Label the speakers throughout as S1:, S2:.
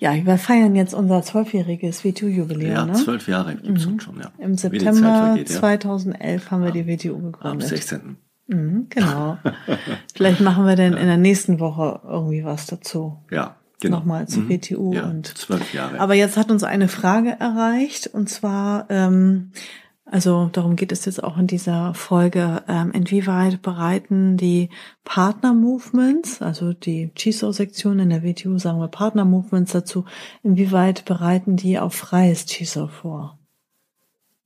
S1: Ja, wir feiern jetzt unser zwölfjähriges WTU-Jubiläum.
S2: Ja,
S1: ne?
S2: zwölf Jahre gibt's uns schon, ja.
S1: Im September
S2: vergeht, ja.
S1: 2011 haben wir die WTU
S2: Am
S1: gegründet.
S2: 16.
S1: Mhm, genau. Vielleicht machen wir dann in der nächsten Woche irgendwie was dazu.
S2: Ja, genau.
S1: Nochmal zu WTU
S2: Ja,
S1: und
S2: zwölf Jahre.
S1: aber jetzt hat uns eine Frage erreicht und zwar, ähm, also darum geht es jetzt auch in dieser Folge, ähm, inwieweit bereiten die Partner-Movements, also die CHISO-Sektion in der WTU, sagen wir Partner-Movements dazu, inwieweit bereiten die auf freies CHISO vor?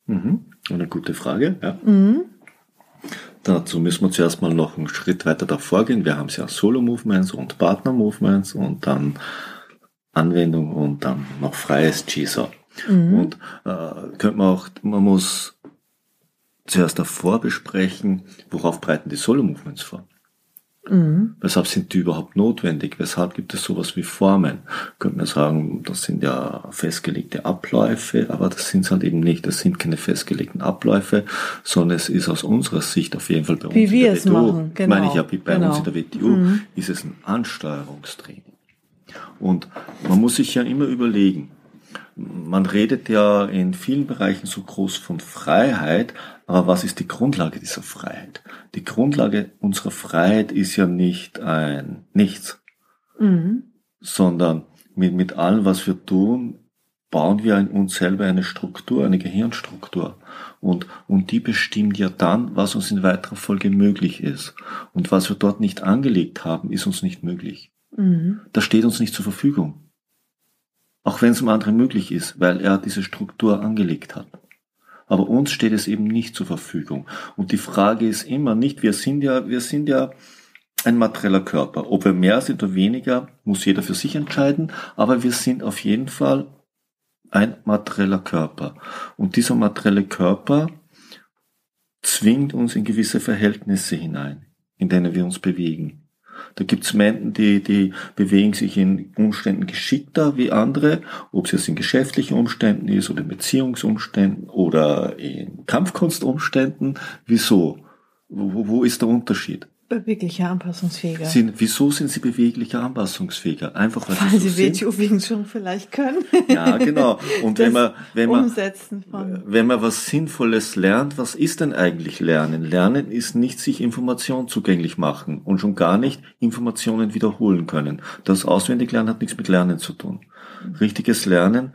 S2: Mhm. Eine gute Frage, ja.
S1: Mhm.
S2: Dazu müssen wir zuerst mal noch einen Schritt weiter davor gehen. Wir haben ja Solo-Movements und Partner-Movements und dann Anwendung und dann noch freies GISO. Und äh, könnte man auch, man muss zuerst davor besprechen, worauf breiten die Solo-Movements vor.
S1: Mhm.
S2: Weshalb sind die überhaupt notwendig? Weshalb gibt es sowas wie Formen? Könnte man sagen, das sind ja festgelegte Abläufe, aber das sind es halt eben nicht. Das sind keine festgelegten Abläufe, sondern es ist aus unserer Sicht auf jeden Fall bei uns
S1: Wie
S2: in
S1: wir
S2: der
S1: es
S2: WTO,
S1: machen, genau.
S2: meine ich ja, wie bei
S1: Genau.
S2: uns in der WTO, ist es ein Ansteuerungstraining. Und man muss sich ja immer überlegen, man redet ja in vielen Bereichen so groß von Freiheit, aber was ist die Grundlage dieser Freiheit? Die Grundlage unserer Freiheit ist ja nicht ein Nichts,
S1: Mhm.
S2: sondern mit, mit allem, was wir tun, bauen wir in uns selber eine Struktur, eine Gehirnstruktur. Und, und die bestimmt ja dann, was uns in weiterer Folge möglich ist. Und was wir dort nicht angelegt haben, ist uns nicht möglich.
S1: Mhm.
S2: Das steht uns nicht zur Verfügung. Auch wenn es dem anderen möglich ist, weil er diese Struktur angelegt hat. Aber uns steht es eben nicht zur Verfügung. Und die Frage ist immer nicht, wir sind ja, wir sind ja ein materieller Körper. Ob wir mehr sind oder weniger, muss jeder für sich entscheiden. Aber wir sind auf jeden Fall ein materieller Körper. Und dieser materielle Körper zwingt uns in gewisse Verhältnisse hinein, in denen wir uns bewegen. Da gibt's Menschen, die, die bewegen sich in Umständen geschickter wie andere, ob es jetzt in geschäftlichen Umständen ist oder in Beziehungsumständen oder in Kampfkunstumständen. Wieso? Wo, wo ist der Unterschied?
S1: Beweglicher, anpassungsfähiger.
S2: Sind, wieso sind sie beweglicher, anpassungsfähiger? Einfach weil,
S1: Weil
S2: sie
S1: sie
S2: so
S1: wegen schon vielleicht können.
S2: Ja, genau. Und wenn man, wenn man, wenn man was Sinnvolles lernt, was ist denn eigentlich Lernen? Lernen ist nicht sich Informationen zugänglich machen und schon gar nicht Informationen wiederholen können. Das Auswendiglernen hat nichts mit Lernen zu tun. Richtiges Lernen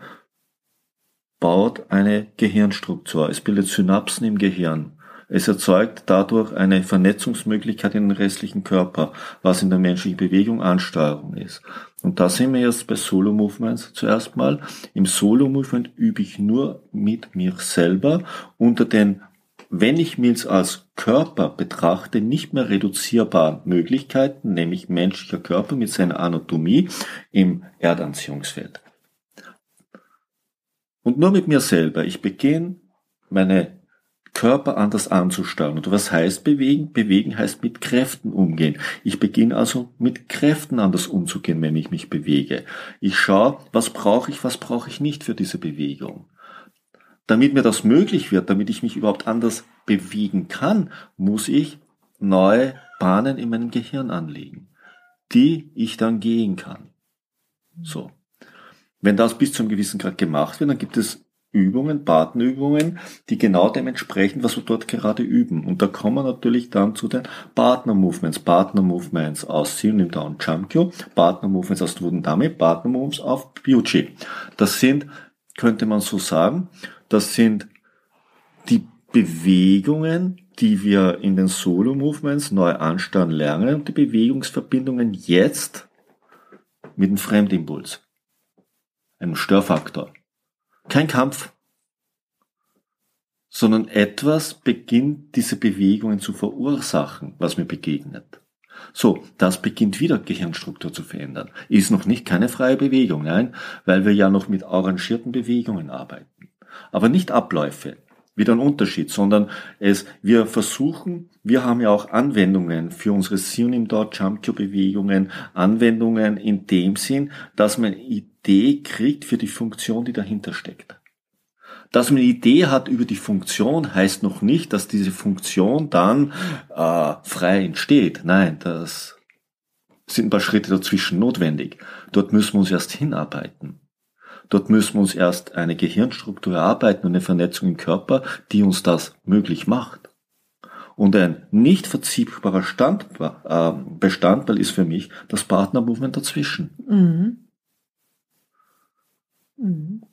S2: baut eine Gehirnstruktur. Es bildet Synapsen im Gehirn. Es erzeugt dadurch eine Vernetzungsmöglichkeit in den restlichen Körper, was in der menschlichen Bewegung Ansteuerung ist. Und da sind wir jetzt bei Solo-Movements zuerst mal. Im Solo-Movement übe ich nur mit mir selber unter den, wenn ich mich als Körper betrachte, nicht mehr reduzierbaren Möglichkeiten, nämlich menschlicher Körper mit seiner Anatomie im Erdanziehungsfeld. Und nur mit mir selber. Ich beginne meine Körper anders anzusteuern. Und was heißt bewegen? Bewegen heißt mit Kräften umgehen. Ich beginne also mit Kräften anders umzugehen, wenn ich mich bewege. Ich schaue, was brauche ich, was brauche ich nicht für diese Bewegung. Damit mir das möglich wird, damit ich mich überhaupt anders bewegen kann, muss ich neue Bahnen in meinem Gehirn anlegen, die ich dann gehen kann. So. Wenn das bis zu einem gewissen Grad gemacht wird, dann gibt es Übungen, Partnerübungen, die genau dem entsprechen, was wir dort gerade üben. Und da kommen wir natürlich dann zu den Partner-Movements. Partner-Movements aus Synonym Down Chamkyo, Partner-Movements aus Wudendame, Partner-Moves auf Byuchi. Das sind, könnte man so sagen, das sind die Bewegungen, die wir in den Solo-Movements neu ansteuern lernen und die Bewegungsverbindungen jetzt mit dem Fremdimpuls, einem Störfaktor. Kein Kampf, sondern etwas beginnt diese Bewegungen zu verursachen, was mir begegnet. So, das beginnt wieder Gehirnstruktur zu verändern. Ist noch nicht keine freie Bewegung, nein, weil wir ja noch mit arrangierten Bewegungen arbeiten. Aber nicht Abläufe. Wieder ein Unterschied, sondern es, wir versuchen, wir haben ja auch Anwendungen für unsere Synonym Dot Jump Cube Bewegungen, Anwendungen in dem Sinn, dass man eine Idee kriegt für die Funktion, die dahinter steckt. Dass man eine Idee hat über die Funktion, heißt noch nicht, dass diese Funktion dann äh, frei entsteht. Nein, das sind ein paar Schritte dazwischen notwendig. Dort müssen wir uns erst hinarbeiten. Dort müssen wir uns erst eine Gehirnstruktur erarbeiten und eine Vernetzung im Körper, die uns das möglich macht. Und ein nicht verziehbarer Stand, äh, Bestandteil ist für mich das Partnermovement dazwischen. Mhm.
S1: Mhm.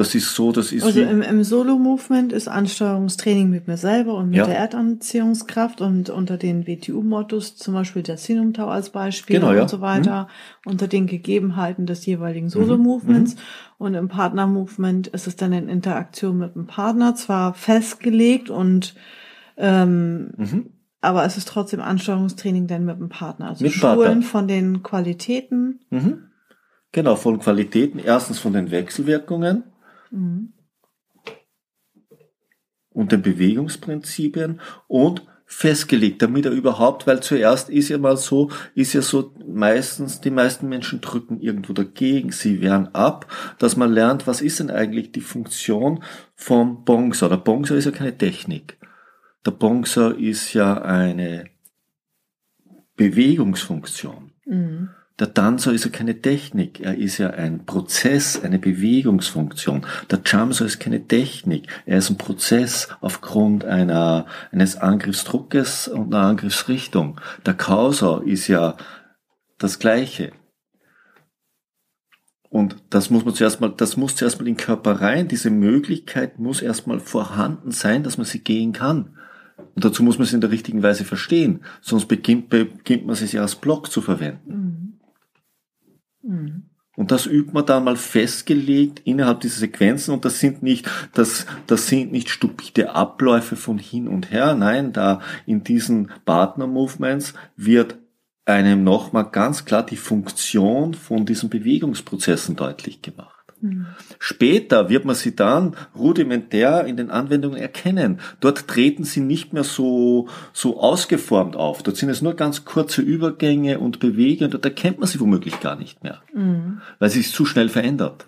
S2: Das ist so, das ist.
S1: Also im, im Solo-Movement ist Ansteuerungstraining mit mir selber und mit ja. der Erdanziehungskraft und unter den WTU-Mottos, zum Beispiel der Sinumtau als Beispiel genau, ja. und so weiter, mhm. unter den Gegebenheiten des jeweiligen mhm. Solo-Movements. Mhm. Und im Partner-Movement ist es dann in Interaktion mit dem Partner, zwar festgelegt und ähm, mhm. aber es ist trotzdem Ansteuerungstraining dann mit dem Partner. Also mit Schulen Partner. von den Qualitäten.
S2: Mhm. Genau, von Qualitäten. Erstens von den Wechselwirkungen Mhm. Und den Bewegungsprinzipien und festgelegt, damit er überhaupt, weil zuerst ist ja mal so, ist ja so meistens, die meisten Menschen drücken irgendwo dagegen, sie wehren ab, dass man lernt, was ist denn eigentlich die Funktion vom Bongser. Der Bongser ist ja keine Technik. Der Bongser ist ja eine Bewegungsfunktion. Mhm. Der Tanzer ist ja keine Technik, er ist ja ein Prozess, eine Bewegungsfunktion. Der Jamser ist keine Technik, er ist ein Prozess aufgrund einer, eines Angriffsdruckes und einer Angriffsrichtung. Der Kauser ist ja das Gleiche. Und das muss man zuerst mal, das muss zuerst mal in den Körper rein. Diese Möglichkeit muss erstmal vorhanden sein, dass man sie gehen kann. Und dazu muss man sie in der richtigen Weise verstehen. Sonst beginnt, beginnt man sie ja als Block zu verwenden. Mhm. Und das übt man dann mal festgelegt innerhalb dieser Sequenzen und das sind nicht, das, das sind nicht stupide Abläufe von hin und her. Nein, da in diesen Partner-Movements wird einem nochmal ganz klar die Funktion von diesen Bewegungsprozessen deutlich gemacht. Mhm. Später wird man sie dann rudimentär in den Anwendungen erkennen. Dort treten sie nicht mehr so, so ausgeformt auf. Dort sind es nur ganz kurze Übergänge und Bewegungen. Dort erkennt man sie womöglich gar nicht mehr, mhm. weil sie sich zu schnell verändert.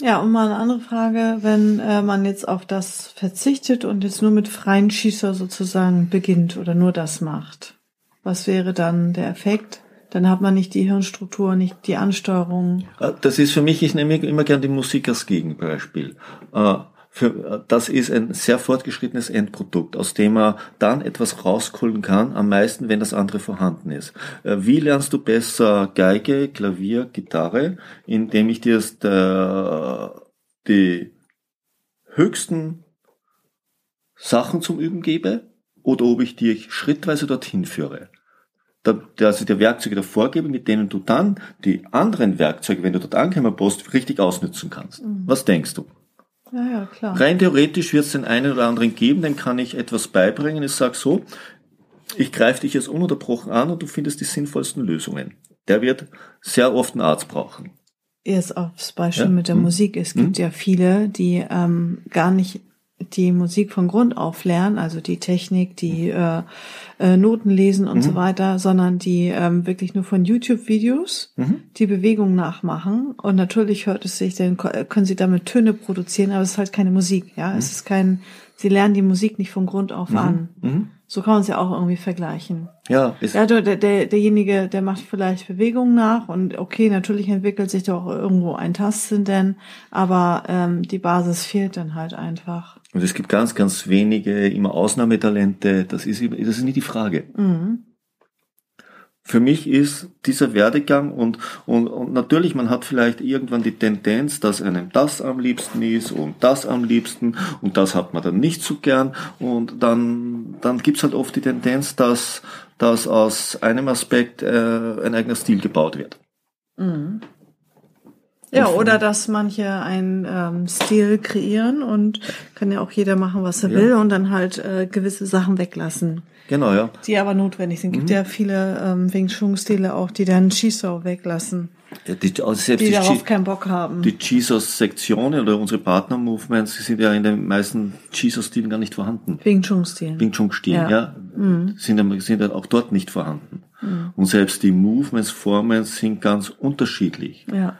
S1: Ja, und mal eine andere Frage, wenn äh, man jetzt auf das verzichtet und jetzt nur mit freien Schießer sozusagen beginnt oder nur das macht. Was wäre dann der Effekt? Dann hat man nicht die Hirnstruktur, nicht die Ansteuerung.
S2: Äh, das ist für mich, ich nehme immer gern die Musik als Gegenbeispiel. Äh, für, äh, das ist ein sehr fortgeschrittenes Endprodukt, aus dem man dann etwas rausholen kann, am meisten, wenn das andere vorhanden ist. Wie lernst du besser Geige, Klavier, Gitarre, indem ich dir die höchsten Sachen zum Üben gebe oder ob ich dich schrittweise dorthin führe? Also die Werkzeuge davor gebe, mit denen du dann die anderen Werkzeuge, wenn du dort angekommen bist, richtig ausnutzen kannst. Mhm. Was denkst du?
S1: Ja, ja, klar.
S2: Rein theoretisch wird es den einen oder anderen geben, dem kann ich etwas beibringen. Ich sage so, ich greife dich jetzt ununterbrochen an und du findest die sinnvollsten Lösungen. Der wird sehr oft einen Arzt brauchen.
S1: Erst aufs Beispiel ja? mit der hm. Musik. Es gibt hm. ja viele, die ähm, gar nicht die Musik von Grund auf lernen, also die Technik, die äh, äh, Noten lesen und mhm. so weiter, sondern die ähm, wirklich nur von YouTube-Videos mhm. die Bewegung nachmachen. Und natürlich hört es sich, dann können sie damit Töne produzieren, aber es ist halt keine Musik. Ja, mhm. es ist kein, sie lernen die Musik nicht von Grund auf mhm. an. Mhm. So kann man es ja auch irgendwie vergleichen.
S2: Ja,
S1: ist ja der, der, derjenige, der macht vielleicht Bewegungen nach und okay, natürlich entwickelt sich da auch irgendwo ein Tastsinn denn, aber ähm, die Basis fehlt dann halt einfach.
S2: Und es gibt ganz, ganz wenige, immer Ausnahmetalente. Das ist, das ist nicht die Frage. Mhm. Für mich ist dieser Werdegang und, und, und natürlich, man hat vielleicht irgendwann die Tendenz, dass einem das am liebsten ist und das am liebsten und das hat man dann nicht so gern und dann, dann gibt's halt oft die Tendenz, dass, dass aus einem Aspekt äh, ein eigener Stil gebaut wird. Mhm.
S1: Ja, oder dass manche einen ähm, Stil kreieren und kann ja auch jeder machen, was er
S2: Ja.
S1: will und dann halt äh, gewisse Sachen weglassen,
S2: Genau, ja.
S1: die aber notwendig sind.
S2: Mhm.
S1: Gibt ja viele ähm, Wing Chun Stile auch, die dann Chisau weglassen,
S2: ja die, also selbst
S1: die
S2: die,
S1: darauf keinen Bock haben.
S2: die Jesus-Sektionen oder unsere Partner-Movements sind ja in den meisten Jesus-Stilen gar nicht vorhanden.
S1: Wing Chun Stilen.
S2: Wing Chun Stil,
S1: Ja.
S2: ja, sind, ja- sind ja auch dort nicht vorhanden. Und selbst die Movements, Formen sind ganz unterschiedlich.
S1: Ja.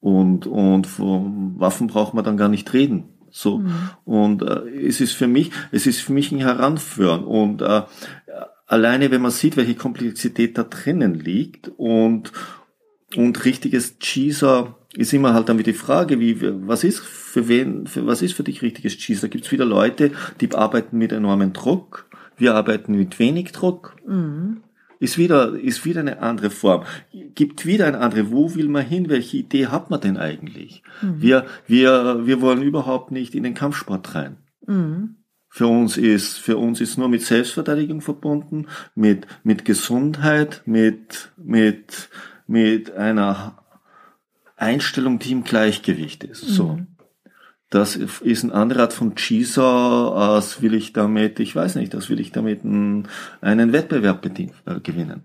S2: Und, und von Waffen braucht man dann gar nicht reden. So. Und äh, es ist für mich, es ist für mich ein Heranführen. Und äh, alleine, wenn man sieht, welche Komplexität da drinnen liegt und, und richtiges Cheeser ist immer halt dann wieder die Frage, wie, was ist für wen, für, was ist für dich richtiges Cheeser? Gibt es wieder Leute, die arbeiten mit enormem Druck? Wir arbeiten mit wenig Druck. Ist wieder, ist wieder eine andere Form. Gibt wieder eine andere. Wo will man hin? Welche Idee hat man denn eigentlich? Wir, wir, wir wollen überhaupt nicht in den Kampfsport rein.
S1: Mhm.
S2: Für uns ist, für uns ist nur mit Selbstverteidigung verbunden, mit, mit Gesundheit, mit, mit, mit einer Einstellung, die im Gleichgewicht ist. So. Das ist eine andere Art von Cheeser, als will ich damit, ich weiß nicht, das will ich damit einen, einen Wettbewerb bedien, äh, gewinnen.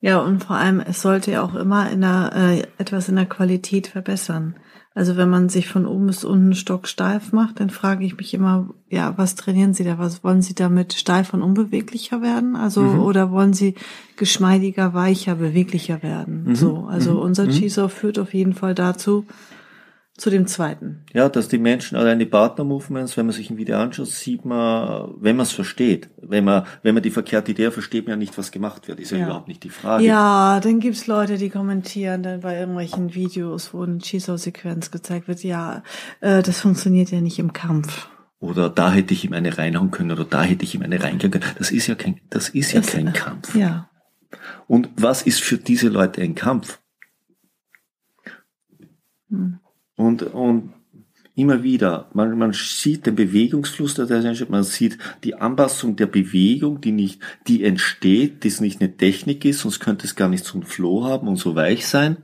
S1: Ja, und vor allem, es sollte ja auch immer in der, äh, etwas in der Qualität verbessern. Also wenn man sich von oben bis unten stocksteif macht, dann frage ich mich immer, ja, was trainieren Sie da? Was wollen Sie damit steif und unbeweglicher werden? Also, oder wollen Sie geschmeidiger, weicher, beweglicher werden? So, also unser Cheeser führt auf jeden Fall dazu, zu dem zweiten.
S2: Ja, dass die Menschen, allein die Partner-Movements, wenn man sich ein Video anschaut, sieht man, wenn man es versteht, wenn man, wenn man die verkehrte Idee hat, versteht man ja nicht, was gemacht wird. Ist ja,
S1: Ja.
S2: überhaupt nicht die Frage.
S1: Ja, dann gibt's Leute, die kommentieren dann bei irgendwelchen Videos, wo eine Cheeser-Sequenz gezeigt wird, ja, äh, das funktioniert ja nicht im Kampf.
S2: Oder da hätte ich ihm eine reinhauen können oder da hätte ich ihm eine reingehen können. Das ist ja kein, das ist ja
S1: Das-
S2: kein Kampf.
S1: Ja.
S2: Und was ist für diese Leute ein Kampf? Und, und immer wieder, man, man sieht den Bewegungsfluss der Menschen, man sieht die Anpassung der Bewegung, die nicht, die entsteht, die es nicht eine Technik ist, sonst könnte es gar nicht so einen Flow haben und so weich sein.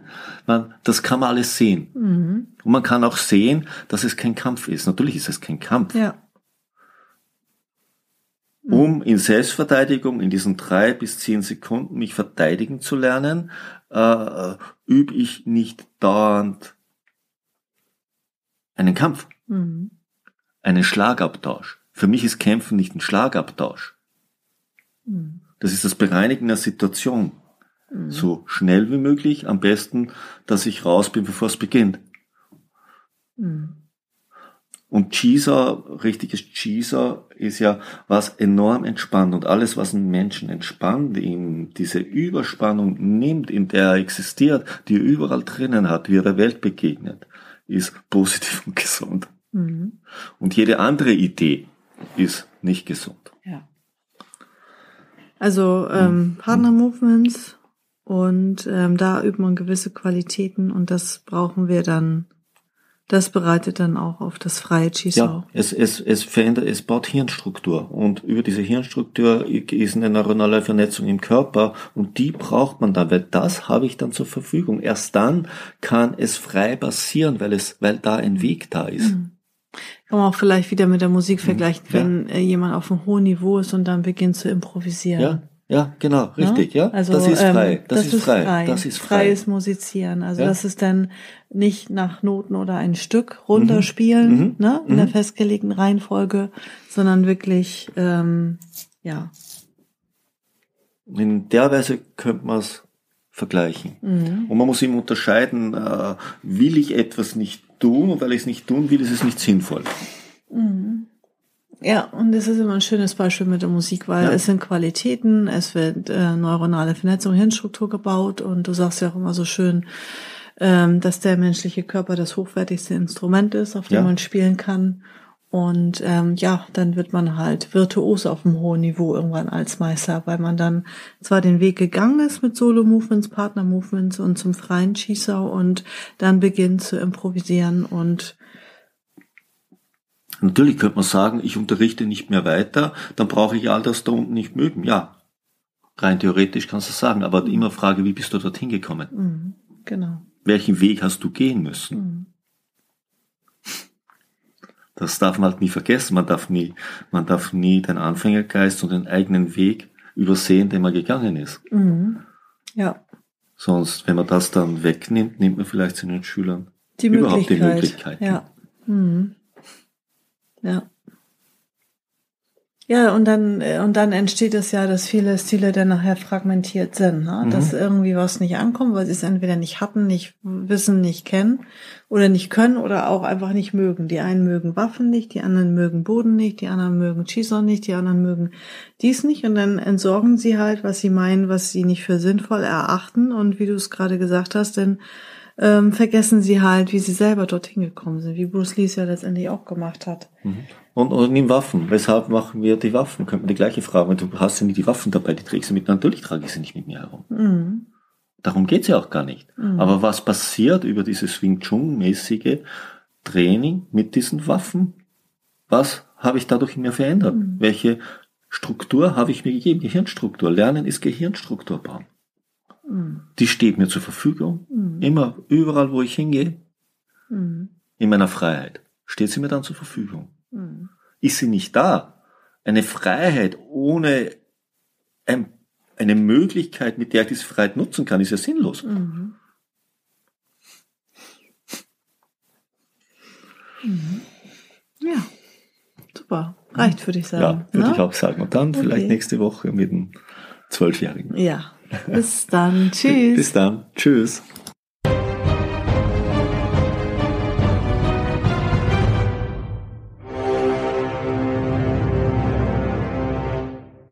S2: Man, das kann man alles sehen. Und man kann auch sehen, dass es kein Kampf ist. Natürlich ist es kein Kampf.
S1: Ja.
S2: um in Selbstverteidigung in diesen drei bis zehn Sekunden mich verteidigen zu lernen, äh, übe ich nicht dauernd einen Kampf,
S1: Mhm.
S2: einen Schlagabtausch. Für mich ist Kämpfen nicht ein Schlagabtausch.
S1: Mhm.
S2: Das ist das Bereinigen der Situation. So schnell wie möglich, am besten, dass ich raus bin, bevor es beginnt.
S1: Mhm.
S2: Und Cheeser, richtiges Cheeser ist ja was enorm entspannt und alles, was einen Menschen entspannt, ihm diese Überspannung nimmt, in der er existiert, die er überall drinnen hat, wie er der Welt begegnet, ist positiv und gesund.
S1: Mhm.
S2: Und jede andere Idee ist nicht gesund.
S1: Ja. Also ähm, Partner-Movements und ähm, da übt man gewisse Qualitäten und das brauchen wir dann, das bereitet dann auch auf das freie Chisau.
S2: Ja, es, es, es verändert, es baut Hirnstruktur und über diese Hirnstruktur ist eine neuronale Vernetzung im Körper und die braucht man dann, weil das habe ich dann zur Verfügung. Erst dann kann es frei passieren, weil es, weil da ein Weg da ist.
S1: Kann man auch vielleicht wieder mit der Musik vergleichen,
S2: Mhm. Ja.
S1: wenn äh, jemand auf einem hohen Niveau ist und dann beginnt zu improvisieren.
S2: Ja, ja, genau, richtig, ja.
S1: Also,
S2: das ist
S1: ähm,
S2: frei, das, ist frei, das ist frei.
S1: Freies Musizieren. Also
S2: Ja.
S1: das ist dann nicht nach Noten oder ein Stück runterspielen,
S2: Mhm.
S1: ne, in der festgelegten Reihenfolge, sondern wirklich, ähm, ja.
S2: In der Weise könnte man es vergleichen.
S1: Mhm.
S2: Und man muss eben unterscheiden, äh, will ich etwas nicht tun und weil ich es nicht tun will, ist es nicht sinnvoll.
S1: Ja, und das ist immer ein schönes Beispiel mit der Musik, weil
S2: Ja.
S1: es sind Qualitäten, es wird äh, neuronale Vernetzung, Hirnstruktur gebaut und du sagst ja auch immer so schön, ähm, dass der menschliche Körper das hochwertigste Instrument ist, auf dem
S2: Ja.
S1: man spielen kann. Und ähm, ja, dann wird man halt virtuos auf einem hohen Niveau irgendwann als Meister, weil man dann zwar den Weg gegangen ist mit Solo-Movements, Partner-Movements und zum freien Schießer und dann beginnt zu improvisieren und
S2: Natürlich könnte man sagen, ich unterrichte nicht mehr weiter, dann brauche ich all das da unten nicht mögen. Ja, rein theoretisch kannst du das sagen, aber immer Frage, wie bist du dorthin gekommen?
S1: mhm. Genau.
S2: Welchen Weg hast du gehen müssen?
S1: Mhm.
S2: Das darf man halt nie vergessen. Man darf nie, man darf nie den Anfängergeist und den eigenen Weg übersehen, den man gegangen ist.
S1: Mhm. Ja.
S2: Sonst, wenn man das dann wegnimmt, nimmt man vielleicht seinen Schülern
S1: Die
S2: überhaupt die Möglichkeit.
S1: Ja. Mhm. Ja. Ja, und dann, äh, und dann entsteht es ja, dass viele Stile dann nachher fragmentiert sind, ne?
S2: Mhm.
S1: dass irgendwie was nicht ankommt, weil sie es entweder nicht hatten, nicht wissen, nicht kennen oder nicht können oder auch einfach nicht mögen. Die einen mögen Waffen nicht, die anderen mögen Boden nicht, die anderen mögen Schießer nicht, die anderen mögen dies nicht und dann entsorgen sie halt, was sie meinen, was sie nicht für sinnvoll erachten und wie du es gerade gesagt hast, dann ähm, vergessen sie halt, wie sie selber dorthin gekommen sind, wie Bruce Lee es ja letztendlich auch gemacht hat.
S2: Und, und nimm Waffen. Weshalb machen wir die Waffen? Könnte man die gleiche Frage. Du hast ja nicht die Waffen dabei, die trägst du mit. Natürlich trage ich sie nicht mit mir herum.
S1: Mhm.
S2: Darum geht's ja auch gar nicht.
S1: Mhm.
S2: Aber was passiert über dieses Wing Chun-mäßige Training mit diesen Waffen? Was habe ich dadurch in mir verändert?
S1: Mhm.
S2: Welche Struktur habe ich mir gegeben? Gehirnstruktur. Lernen ist Gehirnstruktur bauen.
S1: Mhm.
S2: Die steht mir zur Verfügung.
S1: Mhm.
S2: Immer, überall, wo ich hingehe,
S1: Mhm.
S2: in meiner Freiheit. Steht sie mir dann zur Verfügung.
S1: Mhm.
S2: Ist sie nicht da? Eine Freiheit ohne ein, eine Möglichkeit, mit der ich diese Freiheit nutzen kann, ist ja sinnlos.
S1: Mhm. Mhm. Ja, super. Reicht, würde ich sagen.
S2: Ja, würde
S1: ne?
S2: ich auch sagen. Und dann vielleicht
S1: Okay.
S2: nächste Woche mit dem Zwölfjährigen.
S1: Ja, bis dann. Tschüss.
S2: Bis dann. Tschüss.